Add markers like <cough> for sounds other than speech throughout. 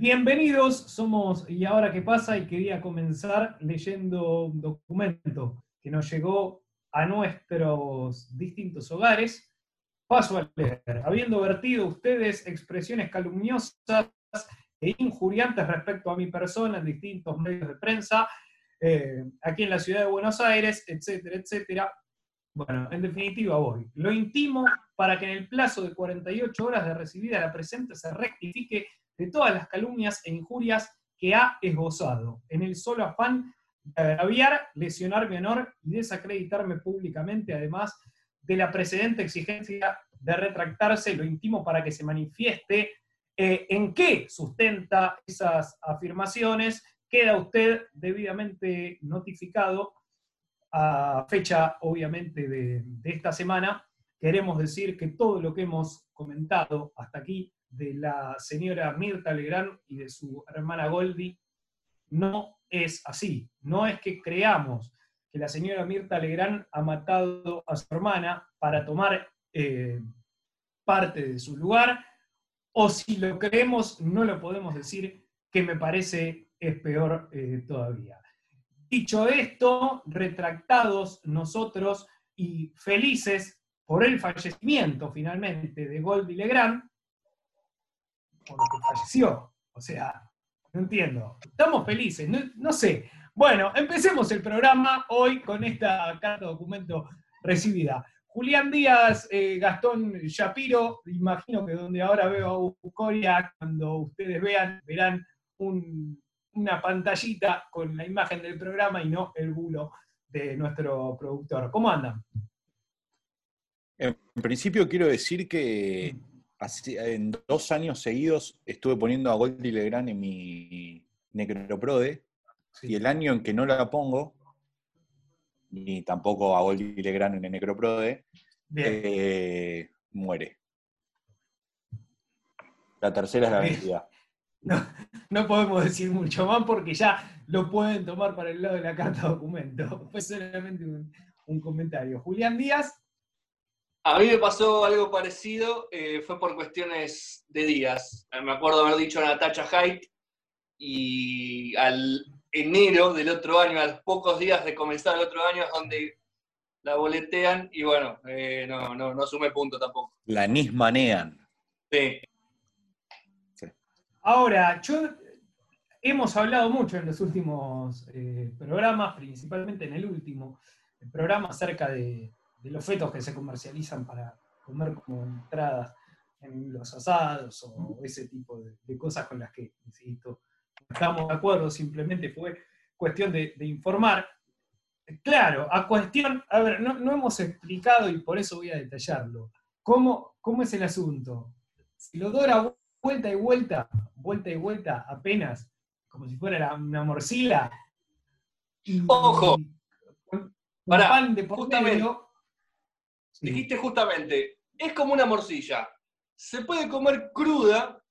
Bienvenidos, somos ¿Y ahora qué pasa? Y quería comenzar leyendo un documento que nos llegó a nuestros distintos hogares. Paso a leer. Habiendo vertido ustedes expresiones calumniosas e injuriantes respecto a mi persona en distintos medios de prensa, eh, aquí en la ciudad de Buenos Aires, etcétera, etcétera. Bueno, en definitiva voy. Lo intimo para que en el plazo de 48 horas de recibida la presente se rectifique de todas las calumnias e injurias que ha esbozado, en el solo afán de agraviar, lesionar mi honor y desacreditarme públicamente, además de la precedente exigencia de retractarse, lo intimo para que se manifieste eh, en qué sustenta esas afirmaciones, queda usted debidamente notificado a fecha, obviamente, de, esta semana. Queremos decir que todo lo que hemos comentado hasta aquí de la señora Mirta Legrand y de su hermana Goldi no es así. No es que creamos que la señora Mirta Legrand ha matado a su hermana para tomar eh, parte de su lugar, o si lo creemos, no lo podemos decir, que me parece es peor eh, todavía. Dicho esto, retractados nosotros y felices por el fallecimiento finalmente de Goldie Legrand, por lo que falleció. O sea, no entiendo. Estamos felices, no, sé. Bueno, empecemos el programa hoy con esta carta documento recibida. Julián Díaz, eh, Gastón Shapiro, imagino que donde ahora veo a Ucoria, cuando ustedes vean, verán una pantallita con la imagen del programa y no el bulo de nuestro productor. ¿Cómo andan? En principio quiero decir que en dos años seguidos estuve poniendo a Goldie Legrand en mi Necroprode, y el año en que no la pongo, ni tampoco a Goldie Legrand en el Necroprode, eh, muere. La tercera es la vencida. No, podemos decir mucho más porque ya lo pueden tomar para el lado de la carta documento. <laughs> Fue solamente un comentario. Julián Díaz. A mí me pasó algo parecido, eh, fue por cuestiones de días. Eh, me acuerdo haber dicho a Natacha Haidt y al enero del otro año, a los pocos días de comenzar el otro año, es donde la boletean y bueno, eh, no, no, no sume punto tampoco. La nismanean. Sí. sí. Ahora, yo hemos hablado mucho en los últimos programas, principalmente en el último programa acerca de, de los fetos que se comercializan para comer como entradas en los asados o ese tipo de, cosas con las que, insisto, no estamos de acuerdo, simplemente fue cuestión de, informar. Claro, a cuestión, a ver, no, hemos explicado y por eso voy a detallarlo. ¿Cómo, cómo es el asunto? Si lo dora vuelta y vuelta, vuelta y vuelta apenas, como si fuera una morcilla, ¡Ojo! para, pan de Dijiste justamente, es como una morcilla. Se puede comer cruda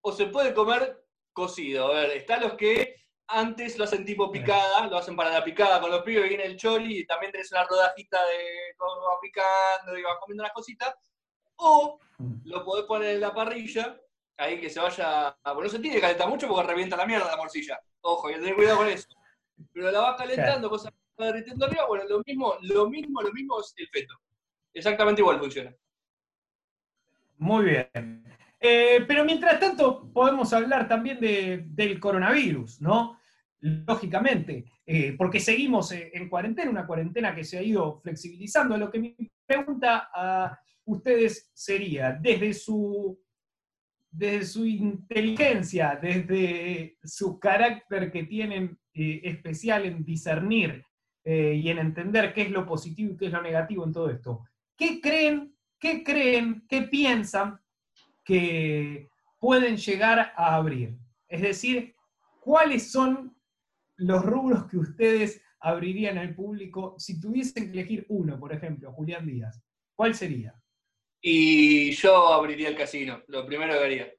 o se puede comer cocido. A ver, están los que antes lo hacen tipo picada, lo hacen para la picada con los pibes, viene el chori y también tenés una rodajita de va picando y va comiendo unas cositas. O mm. lo podés poner en la parrilla, ahí que se vaya. Bueno, no se tiene que calentar mucho porque revienta la mierda la morcilla. Ojo, hay que tener cuidado con eso. Pero la vas calentando, cosas que derritiendo arriba, bueno, lo mismo, lo mismo, lo mismo es el feto exactamente igual funciona. Muy bien. Eh, pero mientras tanto, podemos hablar también del coronavirus, ¿no? Lógicamente, eh, porque seguimos eh, en cuarentena, una cuarentena que se ha ido flexibilizando. Lo que mi pregunta a ustedes sería, desde su, desde su inteligencia, desde su carácter que tienen especial en discernir y en entender qué es lo positivo y qué es lo negativo en todo esto, ¿Qué creen, qué creen, qué piensan que pueden llegar a abrir? Es decir, ¿cuáles son los rubros que ustedes abrirían al público si tuviesen que elegir uno, por ejemplo, Julián Díaz? ¿Cuál sería? Y yo abriría el casino, lo primero que haría.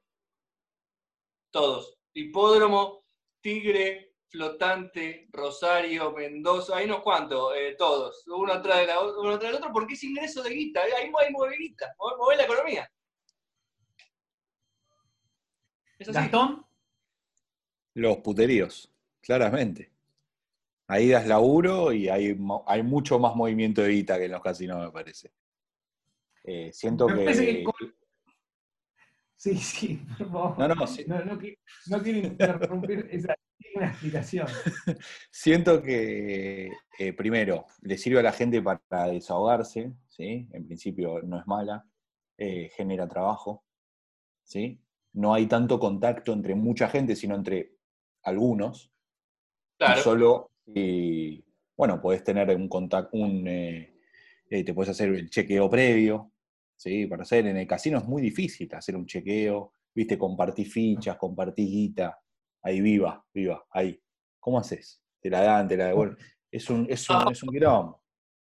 Todos. Hipódromo, Tigre, Flotante, Rosario, Mendoza, hay unos cuantos, eh, todos, uno atrás, de uno del otro, porque es ingreso de guita, ahí, hay mueve guita, mueve la economía. ¿Es ¿Gastón? Los puteríos, claramente. Ahí das laburo y hay, hay mucho más movimiento de guita que en los casinos, me parece. Eh, siento que... Sí, sí, por favor. No, no, no, quiero interrumpir esa explicación. <laughs> Siento que, eh, primero, le sirve a la gente para desahogarse, ¿sí? En principio no es mala, eh, genera trabajo, ¿sí? No hay tanto contacto entre mucha gente, sino entre algunos. Claro. solo, y, bueno, podés tener un contacto, un, te puedes hacer el chequeo previo, ¿sí? Para hacer en el casino es muy difícil hacer un chequeo, viste, compartir fichas, compartir guita, ahí viva, viva, ahí. ¿Cómo haces? Te la dan, te la devuelven. Es un, es un, es un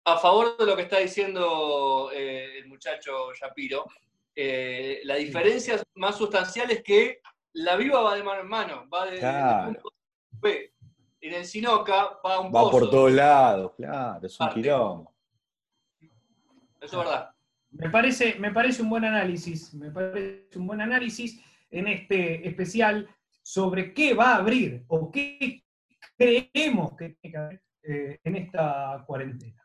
A favor de lo que está diciendo eh, el muchacho Shapiro, eh, la diferencia más sustancial es que la viva va de mano en mano, va de, punto B. En el Sinoca va un Va por todos lados, claro, es un quilombo. Eso es verdad. Me parece, me parece un buen análisis, me parece un buen análisis en este especial sobre qué va a abrir o qué creemos que tiene que haber eh, en esta cuarentena.